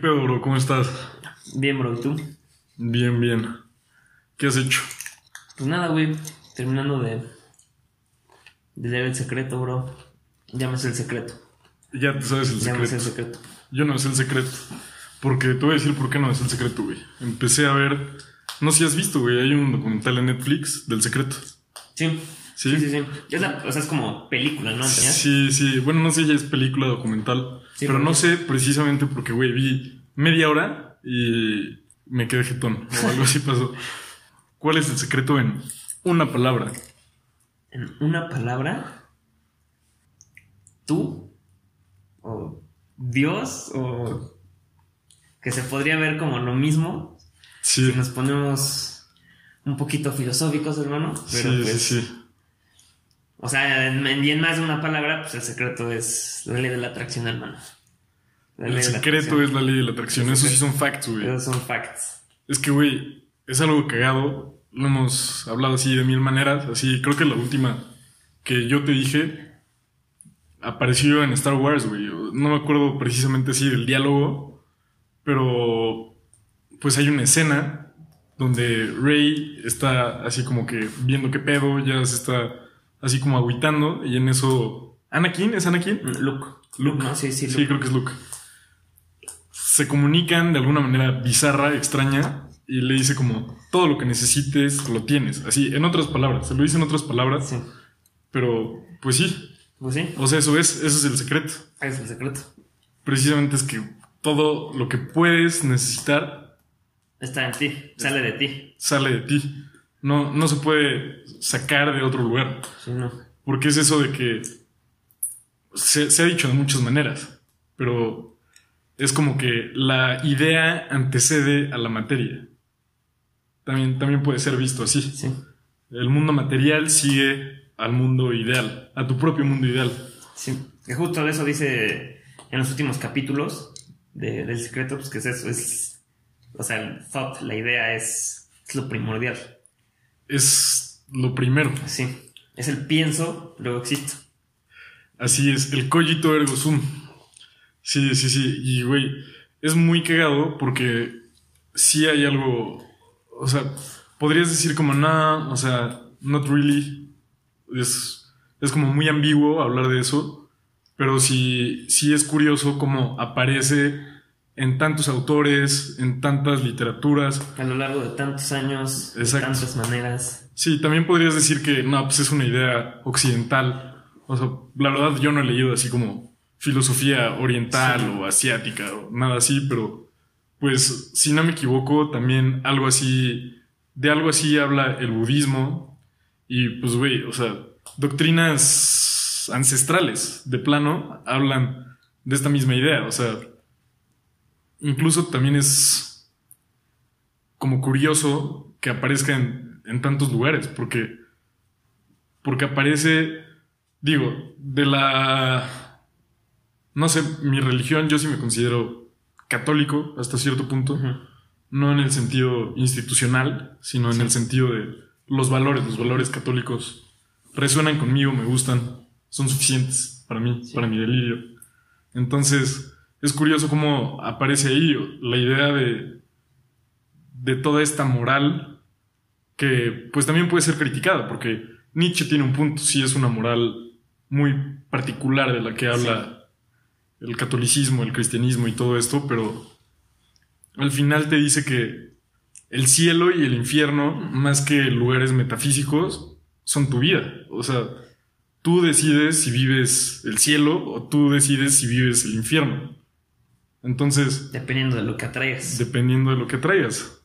pedo, bro? ¿Cómo estás? Bien, bro, ¿y tú? Bien, bien. ¿Qué has hecho? Pues nada, güey. Terminando de. de leer el secreto, bro. Ya me sé el secreto. Ya te sabes el Ya me sé el secreto. secreto. Yo no sé el secreto. Porque te voy a decir por qué no es el secreto, güey. Empecé a ver. No sé si has visto, güey. Hay un documental en Netflix del secreto. Sí. ¿Sí? Sí, sí, sí. Es la- o sea, es como película, ¿no? Sí, sí. Bueno, no sé si es película documental. Sí, pero no sé precisamente porque, güey, vi media hora y me quedé jetón. O algo así pasó. ¿Cuál es el secreto en una palabra? En una palabra. Tú. O Dios. O. Que se podría ver como lo mismo. Sí. Si nos ponemos un poquito filosóficos, hermano. Pero sí, pues. sí, sí. O sea, en, en- más de una palabra, pues el secreto es la ley de la atracción, hermano. La El la secreto es la ley de la atracción. Eso sí son facts, güey. Esos son facts. Es que, güey, es algo cagado. Lo hemos hablado así de mil maneras. Así, creo que la última que yo te dije apareció en Star Wars, güey. No me acuerdo precisamente así del diálogo, pero pues hay una escena donde Rey está así como que viendo qué pedo, ya se está así como agüitando y en eso... ¿Anakin? ¿Es Anakin? Luke. Luke. ¿no? Sí, sí, Sí, Luke. creo que es Luke. Se comunican de alguna manera bizarra, extraña, y le dice como, todo lo que necesites lo tienes. Así, en otras palabras, se lo dice en otras palabras, Sí. pero pues sí, Pues sí, o sea, eso es, ese es el secreto. es el secreto. Precisamente es que todo lo que puedes necesitar Está en ti, sale de ti. sale de ti. No, no se puede sacar de otro lugar. Sí, no. Porque es eso de que se, se ha dicho de muchas maneras, pero es como que la idea antecede a la materia. También, también puede ser visto así. Sí. El mundo material sigue al mundo ideal, a tu propio mundo ideal. Sí. Que justo de eso dice en los últimos capítulos de- del secreto, pues que es eso, es. O sea, el thought, la idea es, es lo primordial. Es lo primero. Sí. Es el pienso, luego existo. Así es, el cogito ergo sum. Sí, sí, sí. Y, güey, es muy cagado porque sí hay algo. O sea, podrías decir como, no, o sea, not really. Es, es como muy ambiguo hablar de eso. Pero sí, sí es curioso cómo aparece en tantos autores, en tantas literaturas. A lo largo de tantos años, de Exacto. tantas maneras. Sí, también podrías decir que no, pues es una idea occidental. O sea, la verdad yo no he leído así como filosofía oriental Sí. o asiática o nada así, pero pues si no me equivoco, también algo así, de algo así habla el budismo y pues güey, o sea, doctrinas ancestrales de plano hablan de esta misma idea, o sea, incluso también es como curioso que aparezca en, en tantos lugares, porque, porque aparece, digo, de la, no sé, mi religión, yo sí me considero católico hasta cierto punto, no en el sentido institucional, sino en Sí. el sentido de los valores, los valores católicos resuenan conmigo, me gustan, son suficientes para mí, Sí. para mi delirio. Entonces, es curioso cómo aparece ahí la idea de, de toda esta moral que pues también puede ser criticada, porque Nietzsche tiene un punto, sí es una moral muy particular de la que habla el catolicismo, el cristianismo y todo esto, pero al final te dice que el cielo y el infierno, más que lugares metafísicos, son tu vida. O sea, tú decides si vives el cielo o tú decides si vives el infierno. Entonces, Dependiendo de lo que atraigas. dependiendo de lo que traigas.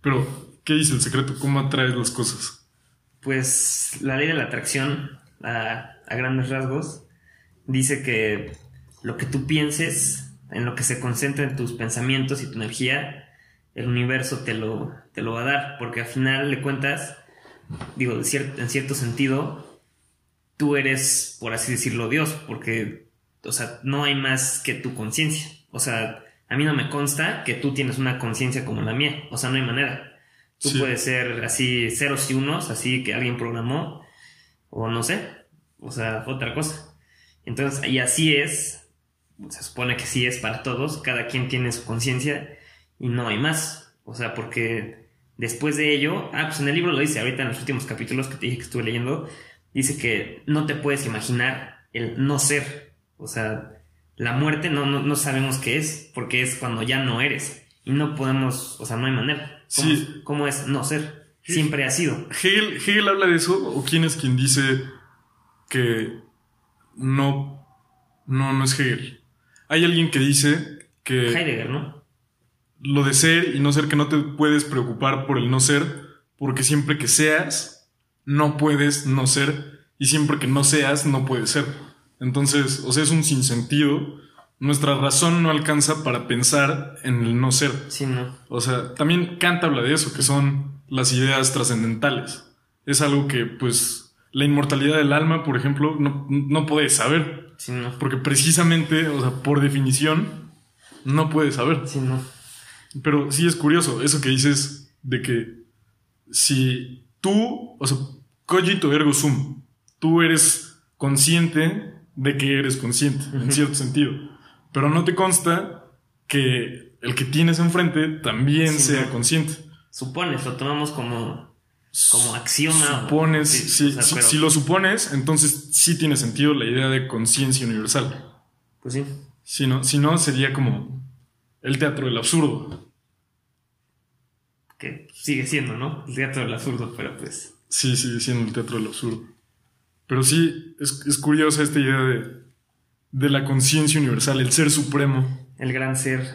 Pero, ¿qué dice el secreto? ¿Cómo atraes las cosas? Pues la ley de la atracción, a, a grandes rasgos, dice que lo que tú pienses, en lo que se concentra en tus pensamientos y tu energía, el universo te lo, te lo va a dar, porque al final de cuentas, digo, de cier- en cierto sentido, tú eres, por así decirlo, Dios, porque, o sea, no hay más que tu conciencia. O sea, a mí no me consta que tú tienes una conciencia como la mía, o sea, no hay manera. Tú Sí. puedes ser así ceros y unos, así que alguien programó, o no sé, o sea, otra cosa. Entonces, y así es se supone que sí es para todos, cada quien tiene su conciencia y no hay más. O sea, porque después de ello, ah, pues en el libro lo dice, ahorita en los últimos capítulos que te dije que estuve leyendo, dice que no te puedes imaginar el no ser. O sea, la muerte no, no, sabemos qué es, porque es cuando ya no eres. Y no podemos, o sea, no hay manera. ¿Cómo, sí. es, ¿cómo es no ser? Siempre ha sido. Hegel, Hegel habla de eso, o quién es quien dice que no, no, no es Hegel. Hay alguien que dice que... Heidegger, ¿no? Lo de ser y no ser, que no te puedes preocupar por el no ser, porque siempre que seas, no puedes no ser, y siempre que no seas, no puedes ser. Entonces, o sea, es un sinsentido. Nuestra razón no alcanza para pensar en el no ser. Sí, no. O sea, también Kant habla de eso, que son las ideas trascendentales. Es algo que, pues, la inmortalidad del alma, por ejemplo, no, no puedes saber. Sí, no. Porque precisamente, o sea, por definición, no puedes saber. Sí, no. Pero sí es curioso eso que dices de que si tú, o sea, cogito ergo sum, tú eres consciente de que eres consciente, en cierto sentido. Pero no te consta que el que tienes enfrente también sea consciente. Supones, lo tomamos como, como axioma. Supones, si, lo supones, entonces sí tiene sentido la idea de conciencia universal. Pues sí. Si no, si no, sería como el teatro del absurdo. Que sigue siendo, ¿no? El teatro del absurdo, pero pues. Sí, sigue siendo el teatro del absurdo. Pero sí, es, curiosa esta idea de, de la conciencia universal, el ser supremo. El gran ser,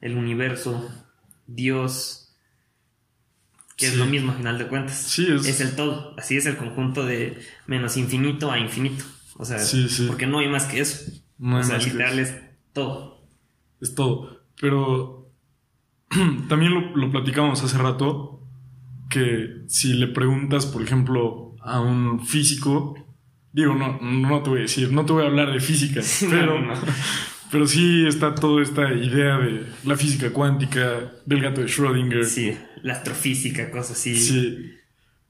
el universo, Dios, que es lo mismo a final de cuentas. Sí, es... es el todo. Así es el conjunto de menos infinito a infinito. O sea, porque no hay más que eso. No o sea, literal es todo. Es todo. Pero también lo, lo platicamos hace rato, que si le preguntas, por ejemplo, a un físico, digo, no, no te voy a decir, no te voy a hablar de física, pero, pero sí está toda esta idea de la física cuántica, del gato de Schrödinger. Sí, la astrofísica, cosas así. Sí,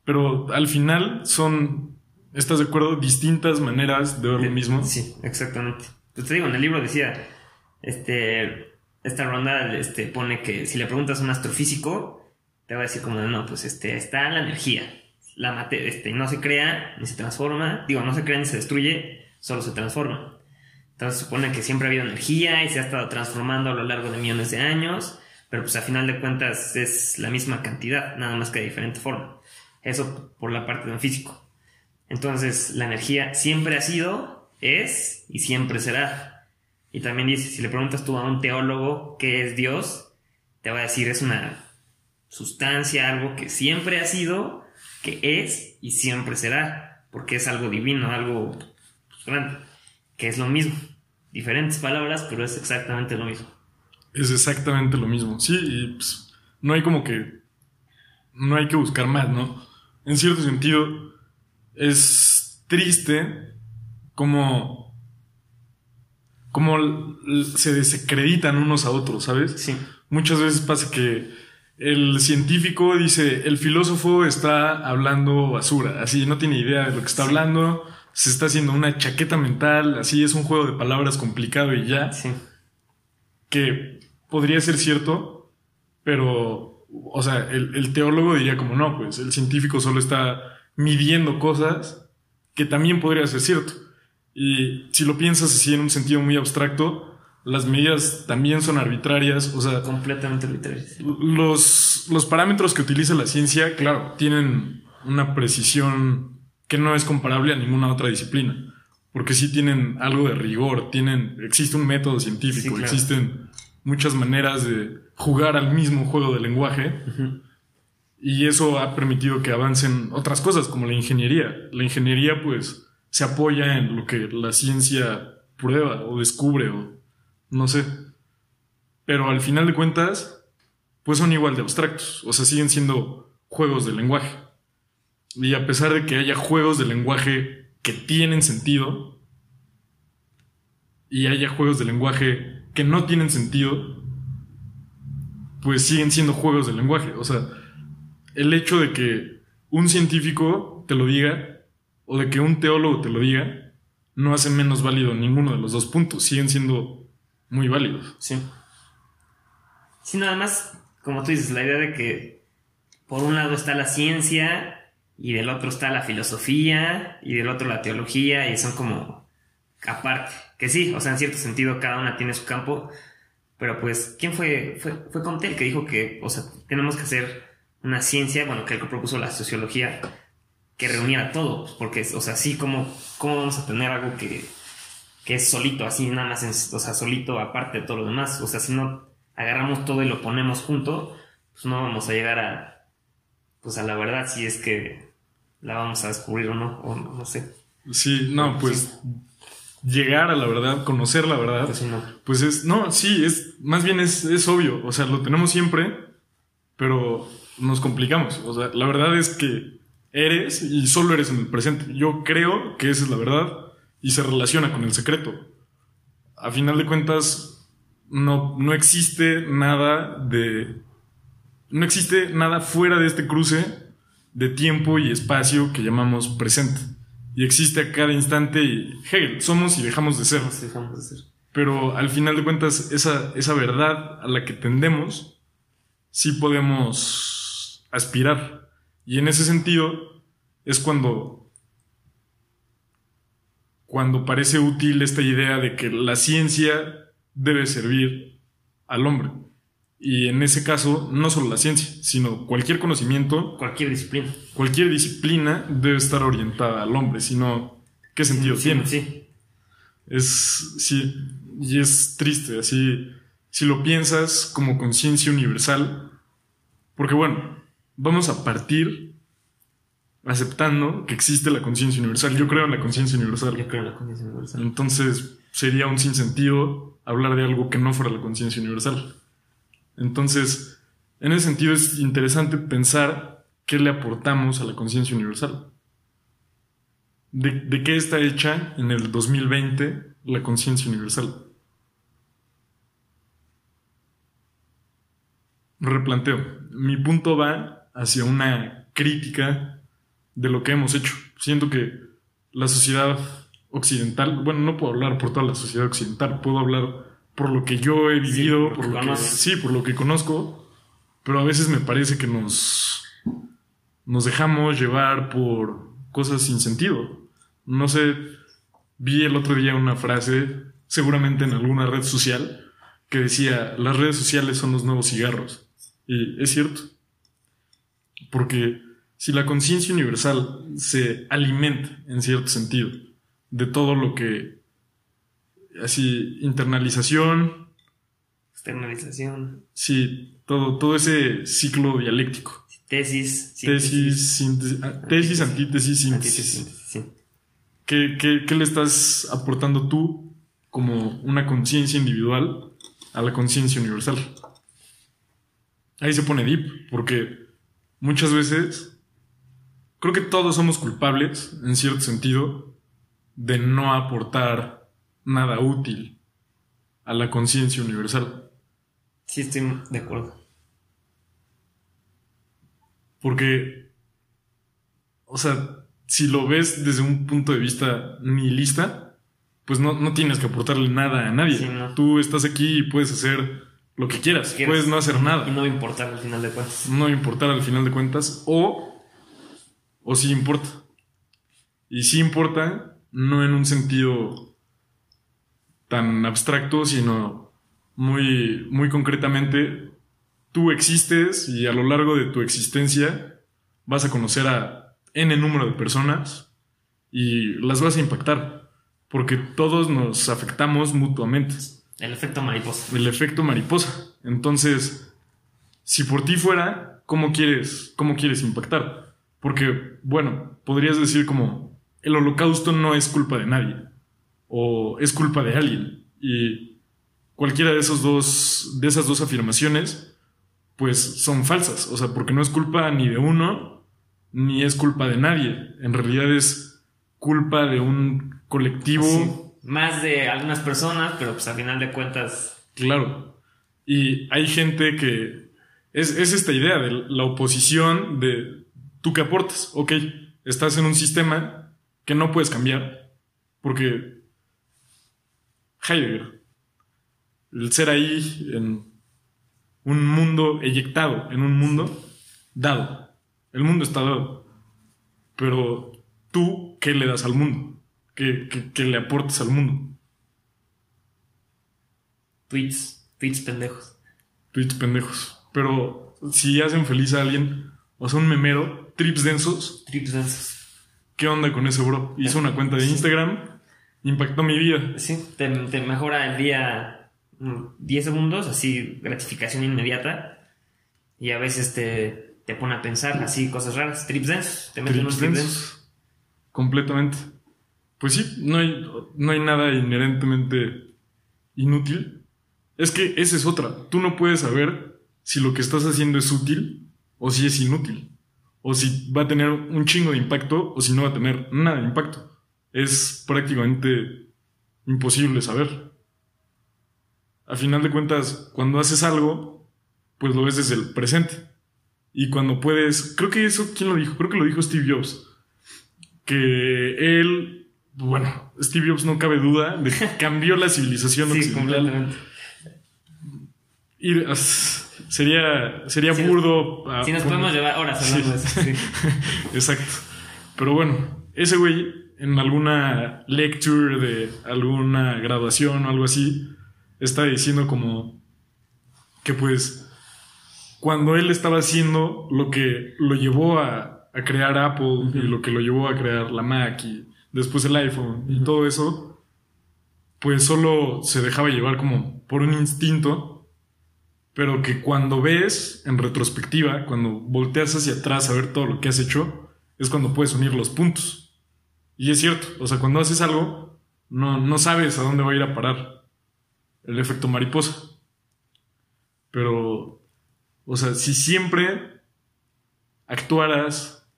pero al final son, ¿estás de acuerdo? Distintas maneras de ver lo mismo. Sí, exactamente. Pues te digo, en el libro decía, este, esta ronda este, pone que si le preguntas a un astrofísico, te va a decir como, no, pues este, está la energía la materia este, no se crea ni se transforma, digo, no se crea ni se destruye, solo se transforma. Entonces supone que siempre ha habido energía y se ha estado transformando a lo largo de millones de años, pero pues a final de cuentas es la misma cantidad, nada más que de diferente forma. Eso por la parte de un físico. Entonces la energía siempre ha sido, es y siempre será. Y también dice, si le preguntas tú a un teólogo qué es Dios, te va a decir es una sustancia, algo que siempre ha sido que es y siempre será, porque es algo divino, algo pues, grande, que es lo mismo. Diferentes palabras, pero es exactamente lo mismo. Es exactamente lo mismo, sí, y pues, no hay como que... No hay que buscar más, ¿no? En cierto sentido, es triste como... como se desacreditan unos a otros, ¿sabes? Sí. Muchas veces pasa que el científico dice, el filósofo está hablando basura, así no tiene idea de lo que está hablando, se está haciendo una chaqueta mental, así es un juego de palabras complicado y ya. Sí. Que podría ser cierto, pero, o sea, el, el teólogo diría como no, pues el científico solo está midiendo cosas que también podría ser cierto. Y si lo piensas así en un sentido muy abstracto, las medidas también son arbitrarias, o sea... Completamente arbitrarias. Los, los parámetros que utiliza la ciencia, claro, tienen una precisión que no es comparable a ninguna otra disciplina, porque sí tienen algo de rigor, tienen, existe un método científico, existen muchas maneras de jugar al mismo juego de lenguaje, y eso ha permitido que avancen otras cosas, como la ingeniería. La ingeniería, pues, se apoya en lo que la ciencia prueba o descubre o no sé. Pero al final de cuentas, pues son igual de abstractos. O sea, siguen siendo juegos de lenguaje. Y a pesar de que haya juegos de lenguaje que tienen sentido, y haya juegos de lenguaje que no tienen sentido, pues siguen siendo juegos de lenguaje. O sea, el hecho de que un científico te lo diga, o de que un teólogo te lo diga, no hace menos válido ninguno de los dos puntos. Siguen siendo muy válidos. Sí. Sí, nada más, como tú dices, la idea de que por un lado está la ciencia y del otro está la filosofía y del otro la teología y son como aparte. Que sí, o sea, en cierto sentido cada una tiene su campo, pero pues, ¿quién fue? Fue, fue que dijo que, o sea, tenemos que hacer una ciencia, bueno, que que propuso la sociología, que reuniera todo, pues, porque, o sea, sí, ¿cómo, cómo vamos a tener algo que, que es solito, así, nada más, o sea, solito aparte de todo lo demás? O sea, si no agarramos todo y lo ponemos junto, pues no vamos a llegar a, pues a la verdad, si es que la vamos a descubrir o no, o no, sé. Sí, no, pues llegar a la verdad, conocer la verdad, Pues no. pues es, no, sí, es, más bien es, es obvio, o sea, lo tenemos siempre, pero nos complicamos, o sea, la verdad es que eres y solo eres en el presente. Yo creo que esa es la verdad y se relaciona con el secreto. A final de cuentas, no, no existe nada de... No existe nada fuera de este cruce de tiempo y espacio que llamamos presente. Y existe a cada instante y Hegel, somos y dejamos de ser. Dejamos de ser. Pero al final de cuentas, esa, esa verdad a la que tendemos, sí podemos aspirar. Y en ese sentido es cuando, cuando parece útil esta idea de que la ciencia debe servir al hombre. Y en ese caso, no solo la ciencia, sino cualquier conocimiento, Cualquier disciplina. cualquier disciplina debe estar orientada al hombre, sino ¿qué sentido Sí, tiene? Sí. Es, sí, y es triste, así, si lo piensas como conciencia universal, porque bueno, vamos a partir aceptando que existe la conciencia universal. Yo creo en la conciencia universal. Yo creo en la conciencia universal. Entonces sería un sinsentido hablar de algo que no fuera la conciencia universal. Entonces, en ese sentido es interesante pensar qué le aportamos a la conciencia universal. De, de qué está hecha en el 2020 la conciencia universal? Replanteo. Mi punto va hacia una crítica de lo que hemos hecho. Siento que la sociedad occidental, bueno, no puedo hablar por toda la sociedad occidental, puedo hablar por lo que yo he vivido, por lo por lo que, sí, por lo que conozco, pero a veces me parece que nos, nos dejamos llevar por cosas sin sentido. No sé, vi el otro día una frase, seguramente en alguna red social, que decía, las redes sociales son los nuevos cigarros. Y es cierto. Porque si la conciencia universal se alimenta, en cierto sentido, de todo lo que, así, internalización, Externalización. sí, todo, todo ese ciclo dialéctico. Tesis. Tesis, síntesis, ah, tesis, antítesis, síntesis. Antítesis, sí. ¿Qué, qué, qué le estás aportando tú como una conciencia individual a la conciencia universal? Ahí se pone deep, porque muchas veces creo que todos somos culpables, en cierto sentido, de no aportar nada útil a la conciencia universal. Sí, estoy de acuerdo. Porque, o sea, si lo ves desde un punto de vista nihilista, pues no, no tienes que aportarle nada a nadie. Sí, no. Tú estás aquí y puedes hacer lo que quieras. Quieres. Puedes no hacer Y nada. no va a importar al final de cuentas. No importar al final de cuentas. O, o sí importa. Y sí importa, no en un sentido tan abstracto, sino muy, muy concretamente. Tú existes y a lo largo de tu existencia vas a conocer a N número de personas y las vas a impactar. Porque todos nos afectamos mutuamente El efecto mariposa. el efecto mariposa. Entonces, si por ti fuera, ¿cómo quieres, cómo quieres impactar? Porque, bueno, podrías decir como, el holocausto no es culpa de nadie, o es culpa de alguien. Y cualquiera de esos dos, de esas dos afirmaciones, pues son falsas. O sea, porque no es culpa ni de uno, ni es culpa de nadie. En realidad es culpa de un colectivo. Sí. Más de algunas personas, pero pues al final de cuentas. Claro. Y hay gente que es, es esta idea de la oposición de tú que aportas. Ok, estás en un sistema que no puedes cambiar Porque Heidegger, el ser ahí en un mundo eyectado, en un mundo dado. El mundo está dado. Pero tú, ¿qué le das al mundo? ¿Qué, qué le aportas al mundo? Tweets, tweets pendejos. Tweets pendejos. Pero si hacen feliz a alguien, o sea, un memero, trips densos. Trips densos. ¿Qué onda con ese bro? Hizo una cuenta de Instagram, impactó mi vida. Sí, te, mejora el día 10 segundos, así gratificación inmediata. Y a veces te, te pone a pensar así cosas raras. Trips densos. Te meten unos trips densos. Completamente. Pues sí, no hay, no hay nada inherentemente inútil. Es que esa es otra. Tú no puedes saber si lo que estás haciendo es útil o si es inútil. O si va a tener un chingo de impacto o si no va a tener nada de impacto. Es prácticamente imposible saber. A final de cuentas, cuando haces algo, pues lo ves desde el presente. Y cuando puedes, creo que eso, ¿quién lo dijo? Creo que lo dijo Steve Jobs. Que él, bueno, Steve Jobs no cabe duda de que cambió la civilización sí, Completamente. Sería, sería burdo. Si nos podemos llevar horas hablando de eso. Exacto. Pero bueno, ese güey en alguna lecture de alguna graduación o algo así, está diciendo como que pues cuando él estaba haciendo lo que lo llevó a, a crear Apple y lo que lo llevó a crear la Mac y después el iPhone y todo eso, pues solo se dejaba llevar como por un instinto pero que cuando ves en retrospectiva, cuando volteas hacia atrás a ver todo lo que has hecho, es cuando puedes unir los puntos. Y es cierto, o sea, cuando haces algo, no, no sabes a dónde va a ir a parar el efecto mariposa. Pero, o sea, si siempre actuaras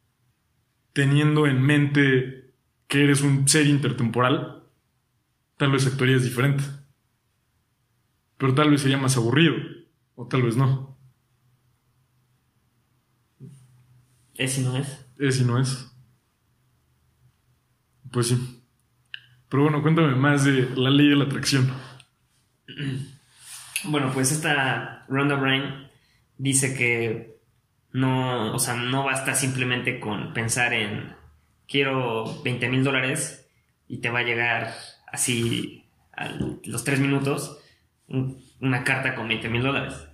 teniendo en mente que eres un ser intertemporal, tal vez actuarías diferente. Pero tal vez sería más aburrido. O tal vez no. ¿Es y no es? Es y no es. Pues sí. Pero bueno, cuéntame más de la ley de la atracción. Bueno, pues esta Ronda Brain dice que no, o sea, no basta simplemente con pensar en quiero 20 mil dólares y te va a llegar así a los tres minutos una carta con 20 mil dólares.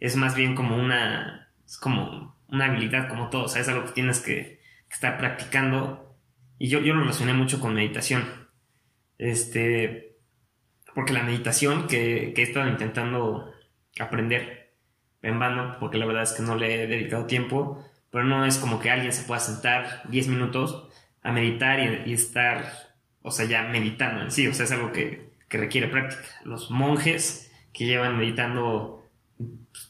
Es más bien como una, es como una habilidad como todo, o sea, es algo que tienes que, estar practicando. Y yo, yo lo relacioné mucho con meditación. Este, porque la meditación que, que he estado intentando aprender en vano, porque la verdad es que no le he dedicado tiempo, pero no es como que alguien se pueda sentar 10 minutos a meditar y, estar, o sea, ya meditando en sí, o sea, es algo que, que requiere práctica. Los monjes que llevan meditando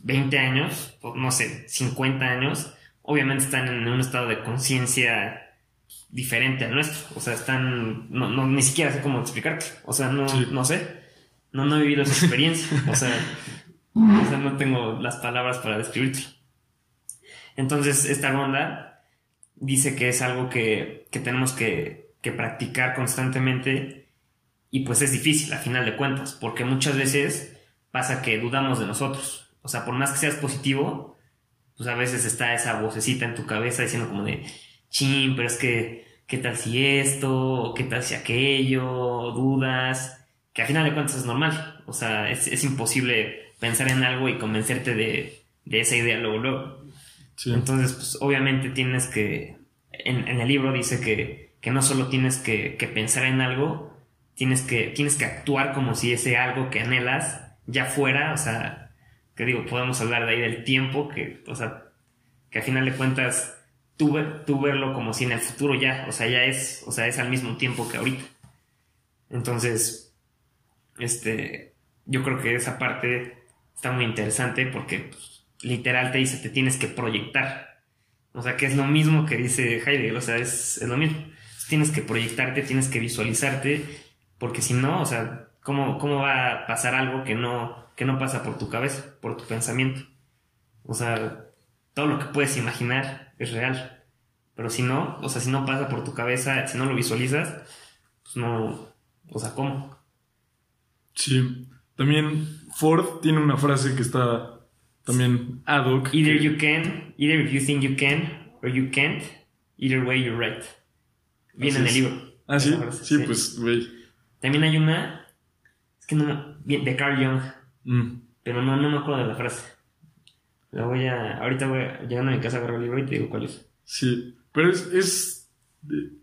20 años, o no sé, 50 años, obviamente están en un estado de conciencia diferente al nuestro. O sea, están. No, ni siquiera sé cómo explicarte. O sea, no, no sé. No, no he vivido esa experiencia. o, sea, no tengo las palabras para describirlo. Entonces, esta ronda dice que es algo que, que tenemos que, que practicar constantemente. Y pues es difícil, a final de cuentas, porque muchas veces pasa que dudamos de nosotros. O sea, por más que seas positivo, pues a veces está esa vocecita en tu cabeza diciendo como de, chin, pero es que, ¿qué tal si esto? ¿O qué tal si aquello? Dudas. Que al final de cuentas es normal. O sea, es, imposible pensar en algo y convencerte de, esa idea luego, luego. Entonces, pues obviamente tienes que, en, el libro dice que, que no solo tienes que, que, pensar en algo, tienes que, tienes que actuar como si ese algo que anhelas ya fuera, o sea, que digo, podemos hablar de ahí del tiempo, que, o sea, que al final de cuentas, tú, tú verlo como si en el futuro ya, o sea, ya es, o sea, es al mismo tiempo que ahorita. Entonces, este, yo creo que esa parte está muy interesante porque pues, literal te dice, te tienes que proyectar. O sea, que es lo mismo que dice Heidegger, o sea, es, es lo mismo. Tienes que proyectarte, tienes que visualizarte, porque si no, o sea, ¿Cómo, ¿Cómo va a pasar algo que no, que no pasa por tu cabeza, por tu pensamiento? O sea, todo lo que puedes imaginar es real. Pero si no, o sea, si no pasa por tu cabeza, si no lo visualizas, pues no, o sea, ¿cómo? Sí. También Ford tiene una frase que está también ad hoc. Either que- you can, either if you think you can, or you can't, either way you're right. Viene en el libro. Ah, sí. frase, Sí, pues, güey. También hay una, que no, de Carl Jung, Mm. pero no, no me acuerdo de la frase. La voy a, ahorita voy a, llegando a mi casa agarro el libro y te digo cuál es. Sí, pero es, es,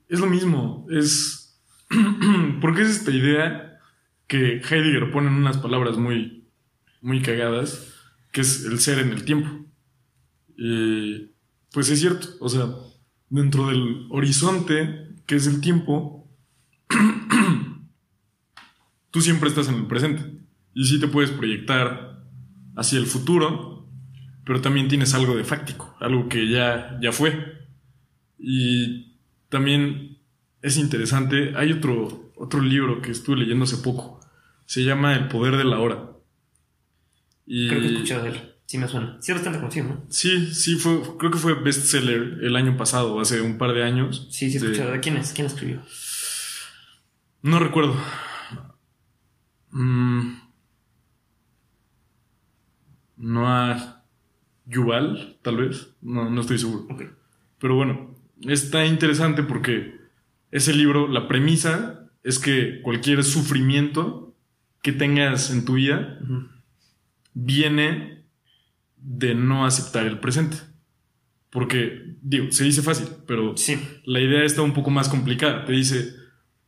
es lo mismo. Es. Porque es esta idea que Heidegger pone en unas palabras muy, muy cagadas, que es el ser en el tiempo. Y pues es cierto, o sea, dentro del horizonte, que es el tiempo, tú siempre estás en el presente. Y sí te puedes proyectar hacia el futuro, pero también tienes algo de fáctico, algo que ya, ya fue. Y también es interesante, hay otro, otro libro que estuve leyendo hace poco, se llama El poder de la hora. Y Creo que he escuchado de él. Sí me suena. Sí bastante conocido, ¿no? sí, sí, fue, creo que fue bestseller el año pasado, hace un par de años. Sí, sí he escuchado. ¿De quién es? ¿Quién escribió? No recuerdo. Mm. Noah Yuval, tal vez. No, no estoy seguro. Pero bueno, está interesante porque ese libro, la premisa es que cualquier sufrimiento que tengas en tu vida viene de no aceptar el presente. Porque, digo, se dice fácil, pero Sí. la idea está un poco más complicada. Te dice,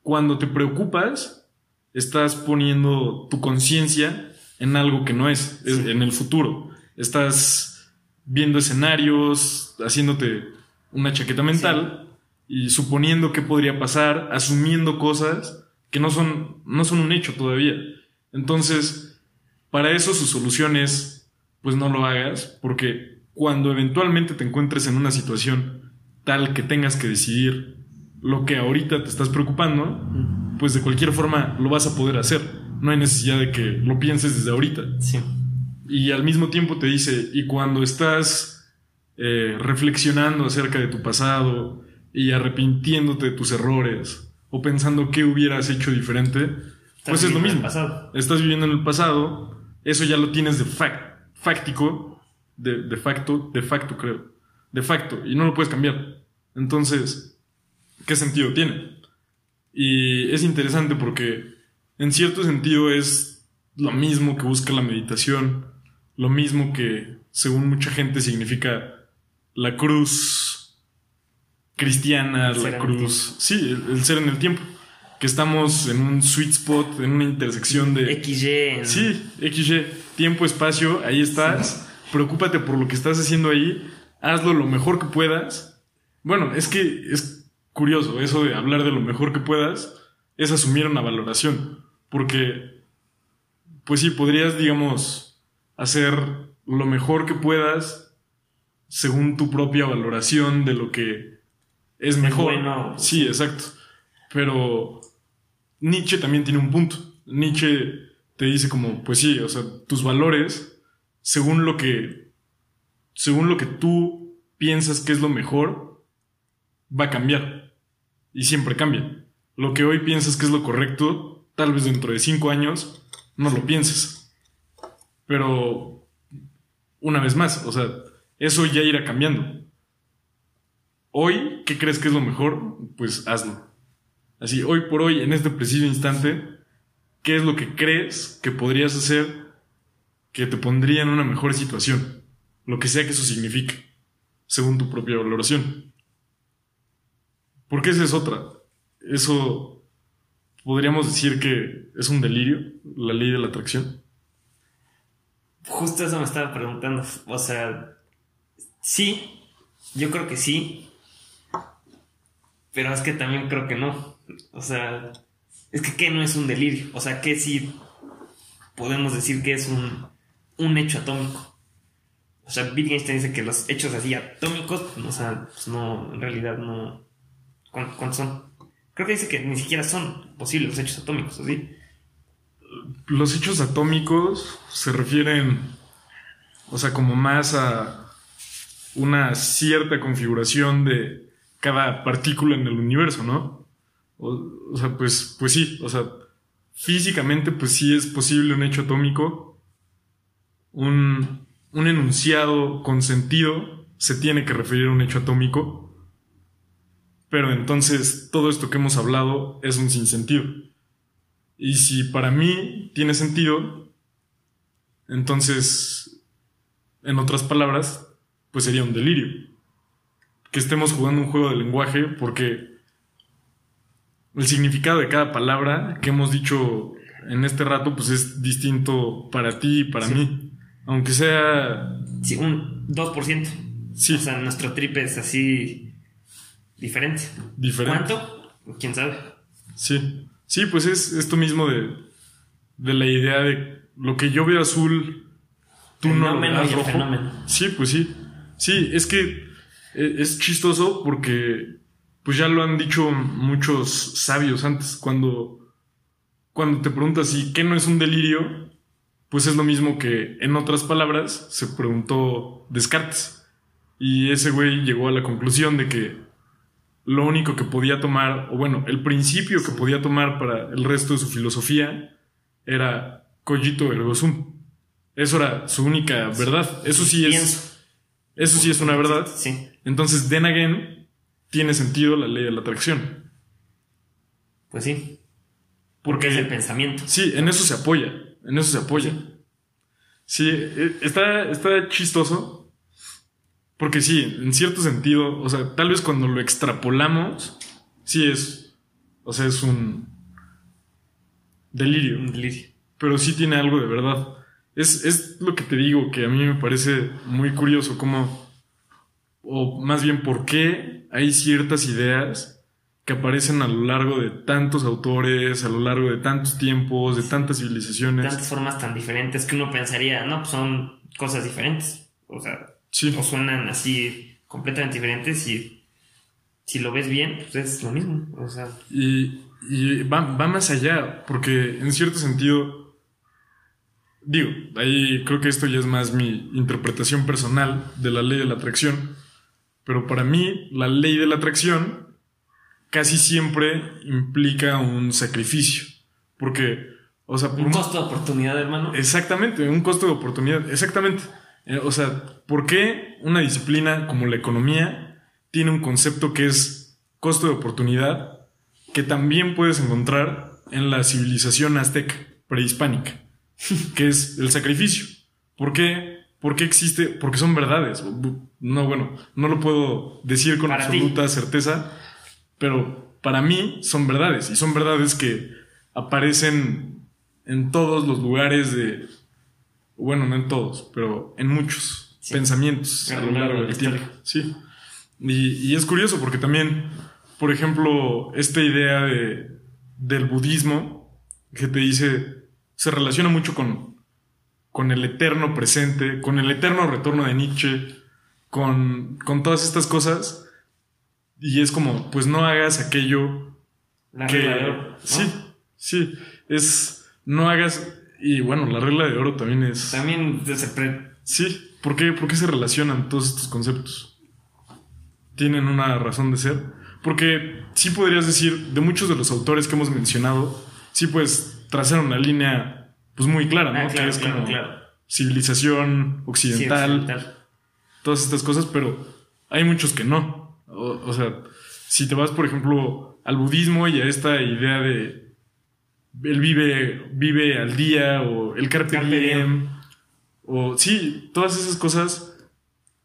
cuando te preocupas, estás poniendo tu conciencia en algo que no es, es Sí. en el futuro. Estás viendo escenarios, haciéndote una chaqueta mental y suponiendo qué podría pasar, asumiendo cosas que no son, no son un hecho todavía. Entonces, para eso su solución es, pues no lo hagas, porque cuando eventualmente te encuentres en una situación tal que tengas que decidir lo que ahorita te estás preocupando, pues de cualquier forma lo vas a poder hacer. No hay necesidad de que lo pienses desde ahorita. Sí. Y al mismo tiempo te dice, y cuando estás eh, reflexionando acerca de tu pasado y arrepintiéndote de tus errores o pensando qué hubieras hecho diferente, pues es lo mismo. pasado. Estás viviendo en el pasado, eso ya lo tienes de fac- fáctico, de, de facto, de facto creo, de facto, y no lo puedes cambiar. Entonces, ¿qué sentido tiene? Y es interesante porque en cierto sentido es lo mismo que busca la meditación, lo mismo que según mucha gente significa la cruz cristiana, El la cruz, sí, el, el ser en el tiempo, que estamos en un sweet spot, en una intersección de... XY. Sí, XY, tiempo, espacio, ahí estás. Preocúpate por lo que estás haciendo ahí. Hazlo lo mejor que puedas. Bueno, es que es curioso eso de hablar de lo mejor que puedas. Es asumir una valoración. Porque, pues sí, podrías, digamos, hacer lo mejor que puedas según tu propia valoración de lo que es mejor. bueno, sí, exacto. Pero Nietzsche también tiene un punto. Nietzsche te dice como, pues sí, o sea, tus valores, según lo que, según lo que tú piensas que es lo mejor, va a cambiar. Y siempre cambia. Lo que hoy piensas que es lo correcto, tal vez dentro de cinco años, no lo pienses. Pero, una vez más, o sea, eso ya irá cambiando. Hoy, ¿qué crees que es lo mejor? Pues hazlo. Así, hoy por hoy, en este preciso instante, ¿qué es lo que crees que podrías hacer que te pondría en una mejor situación? Lo que sea que eso signifique, según tu propia valoración. Porque esa es otra. Eso podríamos decir que es un delirio, la ley de la atracción. Justo eso me estaba preguntando. O sea, sí, yo creo que sí. Pero es que también creo que no. O sea, es que ¿qué no es un delirio? O sea, ¿qué sí podemos decir que es un, un hecho atómico? O sea, Wittgenstein dice que los hechos así atómicos, o sea, pues no, en realidad no. ¿Cuán- ¿Cuántos son? Creo que dice que ni siquiera son posibles los hechos atómicos, ¿sí? Los hechos atómicos se refieren, o sea, como más a una cierta configuración de cada partícula en el universo, ¿no? O, sea, pues, pues sí, o sea, físicamente pues sí es posible un hecho atómico. Un, un enunciado con sentido se tiene que referir a un hecho atómico. Pero entonces todo esto que hemos hablado es un sinsentido. Y si para mí tiene sentido, entonces, en otras palabras, pues sería un delirio. Que estemos jugando un juego de lenguaje porque el significado de cada palabra que hemos dicho en este rato, pues es distinto para ti y para mí. Aunque sea... Sí, un 2%. Sí. O sea, nuestro trip es así diferente. Diferente. ¿Cuánto? ¿Quién sabe? Sí. Sí, pues es esto mismo de, de la idea de lo que yo veo azul, tú no lo ves rojo. Sí, pues sí. Sí, es que e, es chistoso porque pues ya lo han dicho muchos sabios antes cuando cuando te preguntas si qué no es un delirio, pues es lo mismo que en otras palabras se preguntó Descartes. Y ese güey llegó a la conclusión de que lo único que podía tomar, o bueno, el principio que podía tomar para el resto de su filosofía era cogito ergo sum. Eso era su única verdad. Eso sí es. Eso sí es una verdad. Sí. Entonces, then again, tiene sentido la ley de la atracción. Pues sí. Porque, es el pensamiento. Sí, en eso se apoya. En eso se apoya. Sí, e, está, está chistoso porque sí, en cierto sentido, o sea, tal vez cuando lo extrapolamos, sí es, o sea, es un delirio. Un delirio. Pero sí tiene algo de verdad. Es, es lo que te digo, que a mí me parece muy curioso cómo, o más bien por qué hay ciertas ideas que aparecen a lo largo de tantos autores, a lo largo de tantos tiempos, de tantas civilizaciones. Tantas formas tan diferentes que uno pensaría, no, pues son cosas diferentes. O sea, o suenan así completamente diferentes y si lo ves bien, pues es lo mismo. O sea. Y, va, más allá, porque en cierto sentido, digo, ahí creo que esto ya es más mi interpretación personal de la ley de la atracción, pero para mí la ley de la atracción casi siempre implica un sacrificio, porque, o sea, un costo de oportunidad, hermano. Exactamente, un costo de oportunidad, exactamente. Eh, o sea, ¿por qué una disciplina como la economía tiene un concepto que es costo de oportunidad que también puedes encontrar en la civilización azteca prehispánica, que es el sacrificio? ¿Por qué? ¿Por qué existe? Porque son verdades. No, bueno, no lo puedo decir con absoluta certeza, pero para mí son verdades y son verdades que aparecen en todos los lugares de bueno, no en todos, pero en muchos pensamientos a lo largo del tiempo. Sí. Y, es curioso porque también, por ejemplo, esta idea de, del budismo que te dice, se relaciona mucho con, con el eterno presente, con el eterno retorno de Nietzsche, con, con todas estas cosas. Y es como, pues no hagas aquello que... Sí, sí, es, no hagas y bueno, la regla de oro también es. También se Sí, ¿por qué, ¿por qué se relacionan todos estos conceptos? ¿Tienen una razón de ser? Porque sí podrías decir, de muchos de los autores que hemos mencionado, sí pues trazar una línea pues muy clara, ¿no? Ah, que es como civilización occidental, todas estas cosas, pero hay muchos que no. o sea, si te vas, por ejemplo, al budismo y a esta idea de él vive, vive al día o el carpe, diem, o sí, todas esas cosas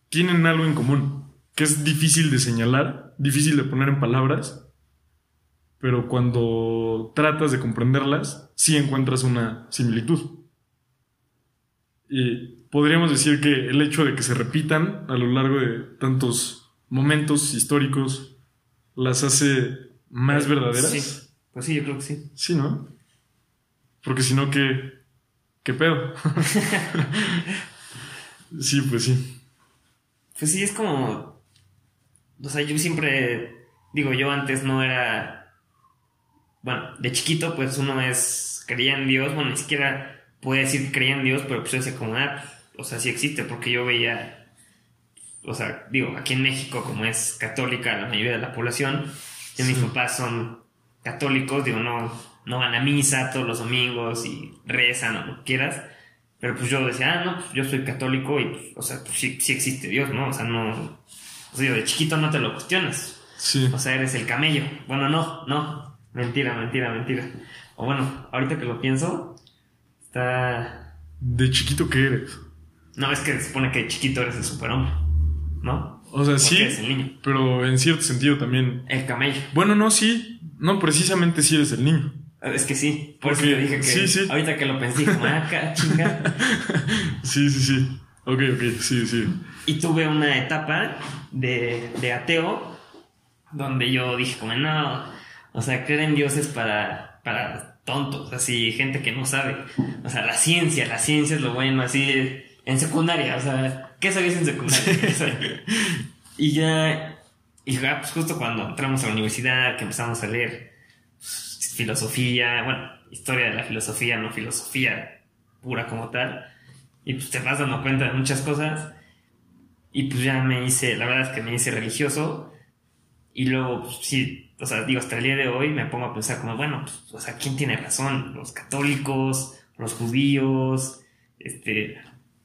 tienen algo en común, que es difícil de señalar, difícil de poner en palabras, pero cuando tratas de comprenderlas, sí encuentras una similitud. Y podríamos decir que el hecho de que se repitan a lo largo de tantos momentos históricos las hace más verdaderas. Sí. Pues sí, yo creo que sí. Sí, ¿no? Porque si no, ¿qué, qué pedo? sí, pues sí. Pues sí, es como... O sea, yo siempre... Digo, yo antes no era... Bueno, de chiquito, pues uno es... Creía en Dios, bueno, ni siquiera puede decir que creía en Dios, pero pues ese como, ah, o sea, sí existe, porque yo veía... O sea, digo, aquí en México, como es católica la mayoría de la población, y mis papás son católicos, digo, no, no van a misa todos los domingos y rezan o lo que quieras. Pero pues yo decía, ah, no, pues yo soy católico y, pues, o sea, pues sí, sí existe Dios, ¿no? O sea, no. O sea, de chiquito no te lo cuestionas. Sí. O sea, eres el camello. Bueno, no, no. Mentira, mentira, mentira. O bueno, ahorita que lo pienso, está. ¿De chiquito qué eres? No, es que se supone que de chiquito eres el superhombre, ¿no? O sea, Porque sí, eres el niño. pero en cierto sentido también. El camello. Bueno, no, sí. No, precisamente sí eres el niño. Es que sí, por eso te dije que sí, sí. ahorita que lo pensé, como, ah, chinga. Sí, sí, sí. Ok, ok, sí, sí. Y tuve una etapa de, de ateo donde yo dije como, no, o sea, creer en Dios es para, para tontos, así, gente que no sabe. O sea, la ciencia, la ciencia es lo bueno, así, en secundaria, o sea, ¿qué sabías en secundaria? O sea, y ya, y ya, pues justo cuando entramos a la universidad, que empezamos a leer filosofía, bueno, historia de la filosofía, no filosofía pura como tal, y pues te vas dando cuenta de muchas cosas. Y pues ya me hice, la verdad es que me hice religioso. Y luego, pues, sí, o sea, digo, hasta el día de hoy me pongo a pensar como, bueno, pues, o sea, ¿quién tiene razón? ¿Los católicos? ¿Los judíos? Este,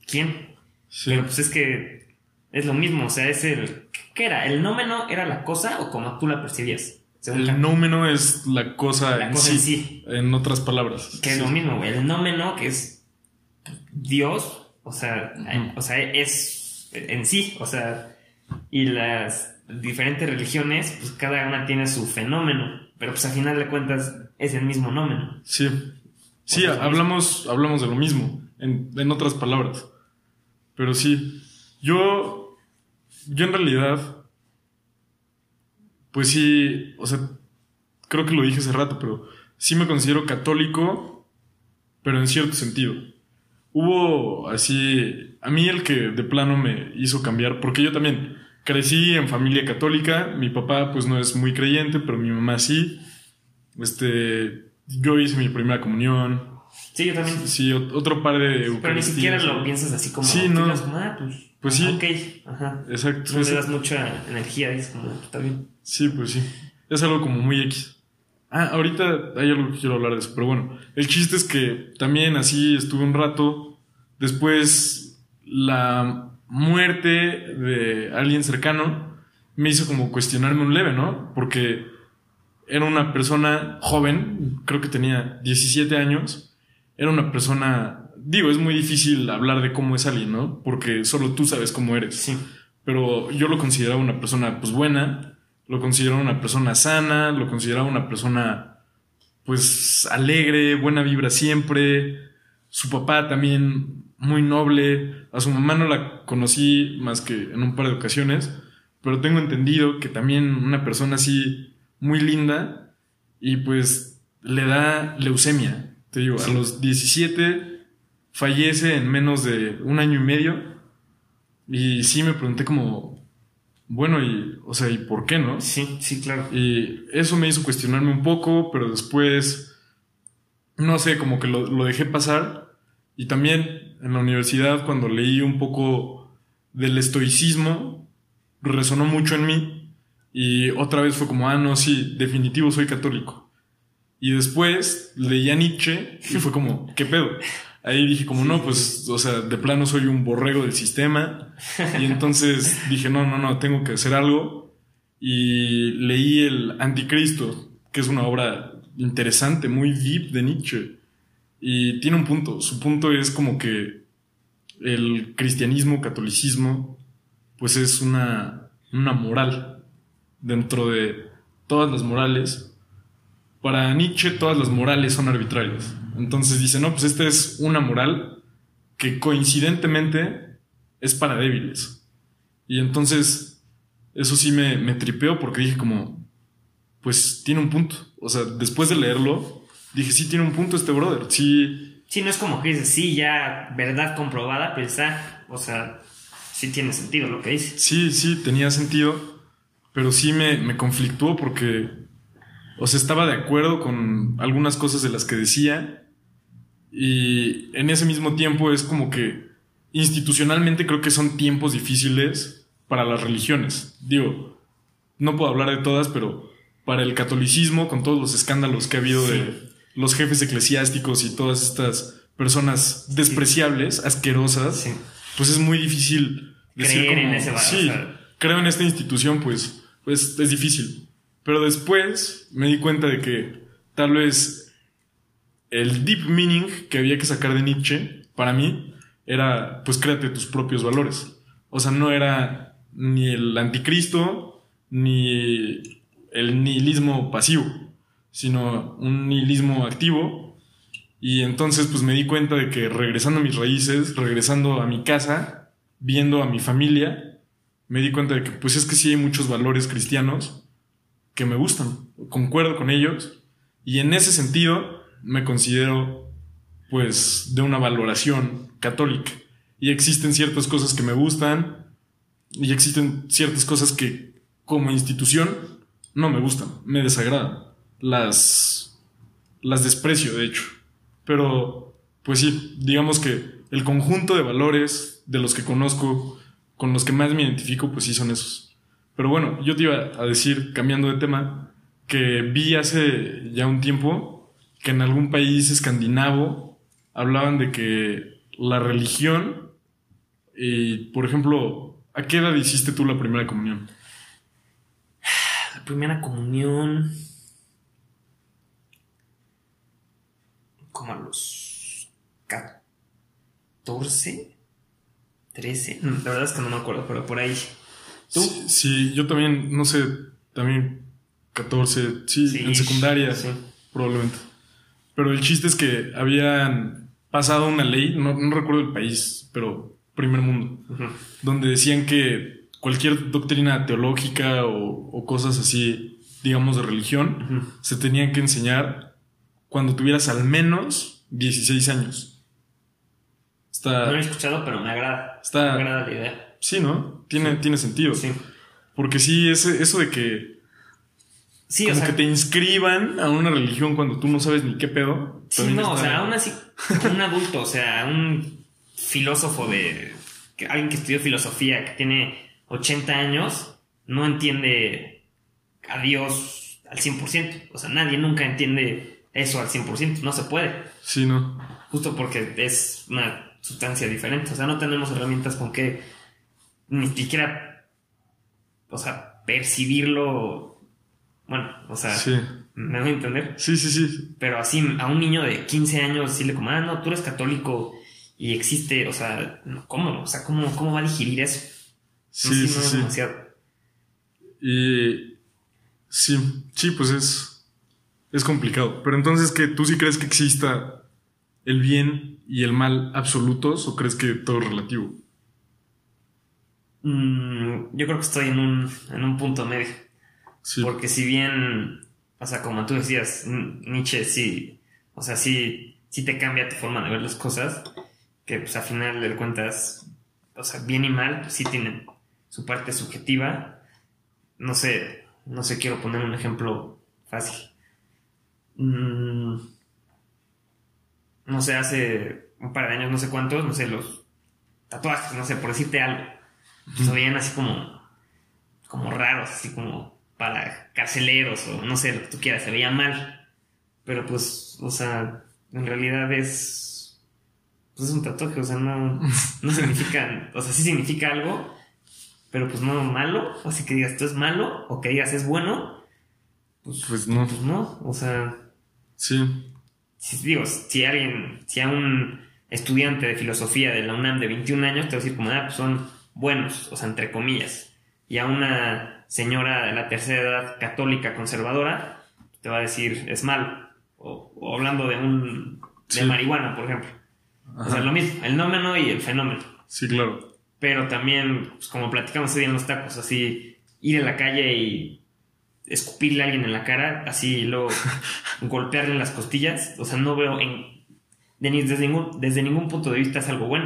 ¿quién? Sí. Pero pues es que es lo mismo, o sea, es el... ¿Qué era? ¿El nómeno era la cosa o como tú la percibías? El nómeno es la cosa, La en, cosa sí, en sí. En otras palabras. Que es lo mismo, güey. El nómeno, que es Dios, o sea, o sea, es en sí, o sea, y las diferentes religiones, pues cada una tiene su fenómeno, pero pues al final de cuentas es el mismo nómeno. Sí. Sí, hablamos, hablamos de lo mismo, en, en otras palabras. Pero sí, yo, yo en realidad, pues sí, o sea, creo que lo dije hace rato, pero sí me considero católico, pero en cierto sentido. Hubo así, a mí el que de plano me hizo cambiar, porque yo también crecí en familia católica, mi papá pues no es muy creyente, pero mi mamá sí. Este, yo hice mi primera comunión, Sí, yo también. sí, ot- otro par de Pero ni siquiera lo piensas así como... Sí, no. ah, pues, Pues sí. Ok, ajá. Exacto. No le es- das mucha energía, dices como, está bien. Sí, pues sí. Es algo como muy X. Ah, ahorita hay algo que quiero hablar de eso, pero bueno, el chiste es que también así estuve un rato. Después, la muerte de alguien cercano me hizo como cuestionarme un leve, ¿no? Porque era una persona joven, creo que tenía 17 años. Era una persona, digo, es muy difícil hablar de cómo es alguien, ¿no? Porque solo tú sabes cómo eres Sí. pero yo lo consideraba una persona pues buena, lo consideraba una persona sana, lo consideraba una persona pues alegre, buena vibra siempre, su papá también muy noble, a su mamá no la conocí más que en un par de ocasiones, pero tengo entendido que también una persona así muy linda y pues le da leucemia, te digo, a los 17 fallece en menos de un año y medio y sí me pregunté como, bueno, y, o sea, ¿y por qué no? Sí, sí, claro. Y eso me hizo cuestionarme un poco, pero después, no sé, como que lo, lo dejé pasar. Y también en la universidad, cuando leí un poco del estoicismo, resonó mucho en mí. Y otra vez fue como, ah, no, sí, definitivo soy católico. Y después leí a Nietzsche y fue como, ¿qué pedo? Ahí dije como, no, pues, o sea, de plano soy un borrego del sistema. Y entonces dije, no, no, no, tengo que hacer algo. Y leí El Anticristo, que es una obra interesante, muy deep de Nietzsche. Y tiene un punto. Su punto es como que el cristianismo, catolicismo, pues es una, una moral dentro de todas las morales. Para Nietzsche todas las morales son arbitrarias. Entonces dice, no, pues esta es una moral que coincidentemente es para débiles. Y entonces eso sí me, me tripeó porque dije como, pues tiene un punto. O sea, después de leerlo, dije, sí tiene un punto este brother. Sí, Sí, no es como que dices, sí, ya verdad comprobada, pues ah, o sea, sí tiene sentido lo que dices. sí, sí, tenía sentido. Pero sí me, me conflictuó porque, o sea, estaba de acuerdo con algunas cosas de las que decía. Y en ese mismo tiempo es como que institucionalmente creo que son tiempos difíciles para las religiones. Digo, no puedo hablar de todas, pero para el catolicismo, con todos los escándalos que ha habido de los jefes eclesiásticos y todas estas personas despreciables, asquerosas, pues es muy difícil decir Creer en ese Sí, creo en esta institución, pues, pues es difícil. Pero después me di cuenta de que tal vez el deep meaning que había que sacar de Nietzsche, para mí, era, pues créate tus propios valores. O sea, no era ni el anticristo, ni el nihilismo pasivo, sino un nihilismo activo. Y entonces, pues me di cuenta de que regresando a mis raíces, regresando a mi casa, viendo a mi familia, me di cuenta de que, pues es que sí hay muchos valores cristianos que me gustan, concuerdo con ellos, y en ese sentido me considero pues de una valoración católica. Y existen ciertas cosas que me gustan y existen ciertas cosas que como institución no me gustan, me desagradan. Las, las desprecio, de hecho. Pero, pues sí, digamos que el conjunto de valores de los que conozco, con los que más me identifico, pues sí son esos. Pero bueno, yo te iba a decir, cambiando de tema, que vi hace ya un tiempo que en algún país escandinavo hablaban de que la religión, y por ejemplo, ¿a qué edad hiciste tú la primera comunión? La primera comunión... Como a los 14, 13. La verdad es que no me acuerdo, pero por ahí. ¿Tú? Sí, yo también, no sé, también 14, sí, en secundaria, probablemente. Pero el chiste es que habían pasado una ley, no, recuerdo el país, pero primer mundo, donde decían que cualquier doctrina teológica o, cosas así, digamos, de religión, se tenían que enseñar cuando tuvieras al menos 16 años. Está, no lo he escuchado, pero me agrada. me agrada la idea. Sí, ¿no? Tiene, tiene sentido. Sí. Porque sí, ese, eso de que Sí, como o sea, que te inscriban a una religión cuando tú no sabes ni qué pedo. Sí, no, o sea, aún así, un adulto, o sea, un filósofo de. alguien que estudió filosofía, que tiene 80 años, no entiende a Dios al 100%. O sea, nadie nunca entiende eso al 100%. No se puede. Sí, no. Justo porque es una sustancia diferente. O sea, no tenemos herramientas con que ni siquiera. O sea, percibirlo bueno, o sea, ¿me voy a entender? Sí, sí, sí. Pero así, a un niño de 15 años decirle como, ah, no, tú eres católico y existe, o sea, ¿cómo? O sea, ¿cómo, cómo va a digerir eso? Sí, sí, sí. Demasiado. Y sí, sí, pues es, es complicado. Pero entonces, ¿que ¿tú sí crees que exista el bien y el mal absolutos o crees que todo es relativo? Mm, yo creo que estoy en un, en un punto medio. Porque si bien, o sea, como tú decías, Nietzsche sí, o sea, sí, sí te cambia tu forma de ver las cosas, que pues al final de cuentas, o sea, bien y mal, pues, sí tienen su parte subjetiva. No sé, no sé, quiero poner un ejemplo fácil. Mm, no sé, hace un par de años, no sé cuántos, no sé, los tatuajes, no sé, por decirte algo, se veían así como, como raros, así como para carceleros o no sé, lo que tú quieras, se veía mal. Pero pues, o sea, en realidad es. Pues es un tatuaje, o sea, no, no significa. O sea, sí significa algo, pero pues no malo. Así que digas, esto es malo, o que digas, es bueno. Pues, pues no. Pues no, o sea. Sí. Si, digo, si alguien, si a un estudiante de filosofía de la UNAM de 21 años te va a decir como, ah, pues son buenos, o sea, entre comillas. Y a una señora de la tercera edad católica conservadora te va a decir es malo. O, hablando de un de marihuana, por ejemplo. O sea, lo mismo, el nómeno y el fenómeno. Sí, claro. Pero también, pues, como platicamos hoy en los tacos, así ir a la calle y escupirle a alguien en la cara, así y luego golpearle en las costillas, o sea, no veo en, desde, ningún, desde ningún punto de vista es algo bueno.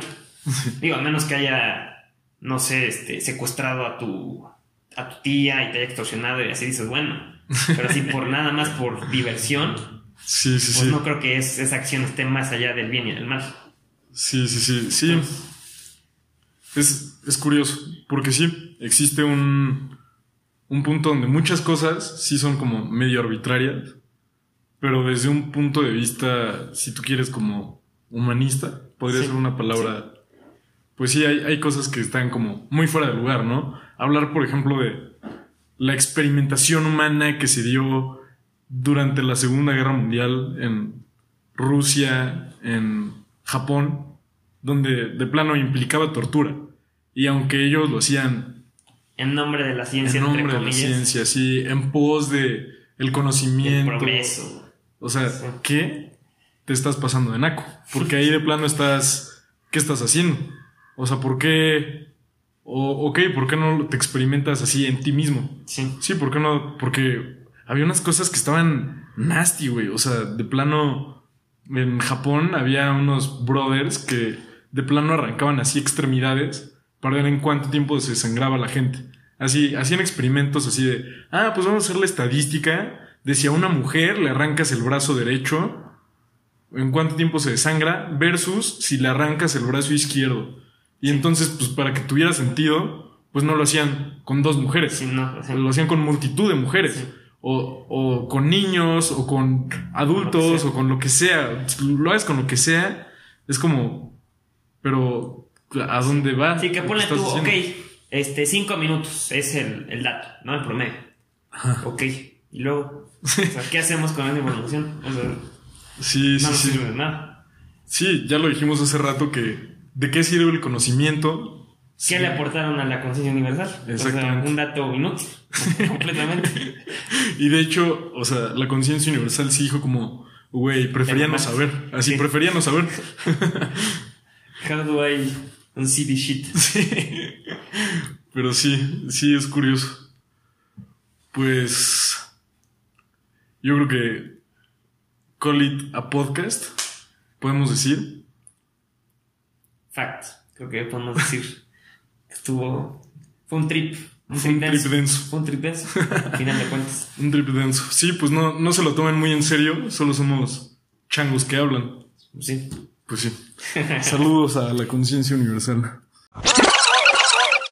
Digo, a menos que haya, no sé, este, secuestrado a tu a tu tía y te haya extorsionado y así dices, bueno, pero si por nada más por diversión, sí, pues no creo que esa acción esté más allá del bien y del mal. Sí, sí, sí, sí. es, es curioso, porque sí, existe un, un punto donde muchas cosas sí son como medio arbitrarias, pero desde un punto de vista, si tú quieres como humanista, podría Sí, ser una palabra, pues sí, hay, hay cosas que están como muy fuera de lugar, ¿no? Hablar, por ejemplo, de la experimentación humana que se dio durante la Segunda Guerra Mundial en Rusia, en Japón, donde de plano implicaba tortura. Y aunque ellos lo hacían En nombre de la ciencia, en nombre entre de la ciencia, sí, en pos de el El conocimiento. progreso. O sea, Sí. ¿qué te estás pasando de naco? Porque ahí de plano estás, ¿qué estás haciendo? O sea, ¿por qué? O, ok, ¿por qué no te experimentas así en ti mismo? Sí. Sí, ¿por qué no? Porque había unas cosas que estaban nasty, güey. O sea, de plano, en Japón había unos brothers que de plano arrancaban así extremidades para ver en cuánto tiempo se sangraba la gente. Así, hacían experimentos así de, ah, pues vamos a hacer la estadística de si a una mujer le arrancas el brazo derecho, en cuánto tiempo se desangra, versus si le arrancas el brazo izquierdo. Y entonces, pues para que tuviera sentido, pues no lo hacían con dos mujeres. Sí, no, o sea, Lo hacían con multitud de mujeres. Sí. O, o con niños, o con adultos, o con lo que sea. Lo haces con lo que sea. Es como. Pero, ¿a dónde va? Sí, que ¿Qué ponle tú, ok, este, cinco minutos es el, el dato, ¿no? El promedio. Ajá. Ok, y luego, o sea, ¿qué hacemos con esa información? O sea, Sí, no sí, nos sí. sirve de nada. Sí, ya lo dijimos hace rato que. ¿De qué sirve el conocimiento? ¿Qué Sí. le aportaron a la conciencia universal? O sea, un dato inútil, completamente. Y de hecho, o sea, la conciencia universal sí dijo como, güey, prefería no saber. Así, Sí. prefería no saber. How do I unsee this shit? Sí. Pero sí, sí es curioso. Pues yo creo que call it a podcast, podemos decir. Fact, creo que podemos decir que estuvo, fue un trip. Un Fue un trip trip denso. denso. Fue un trip denso, al final de cuentas. Un trip denso. Sí, pues no, no se lo tomen muy en serio, solo somos changos que hablan. Sí. Pues sí. Saludos a la conciencia universal.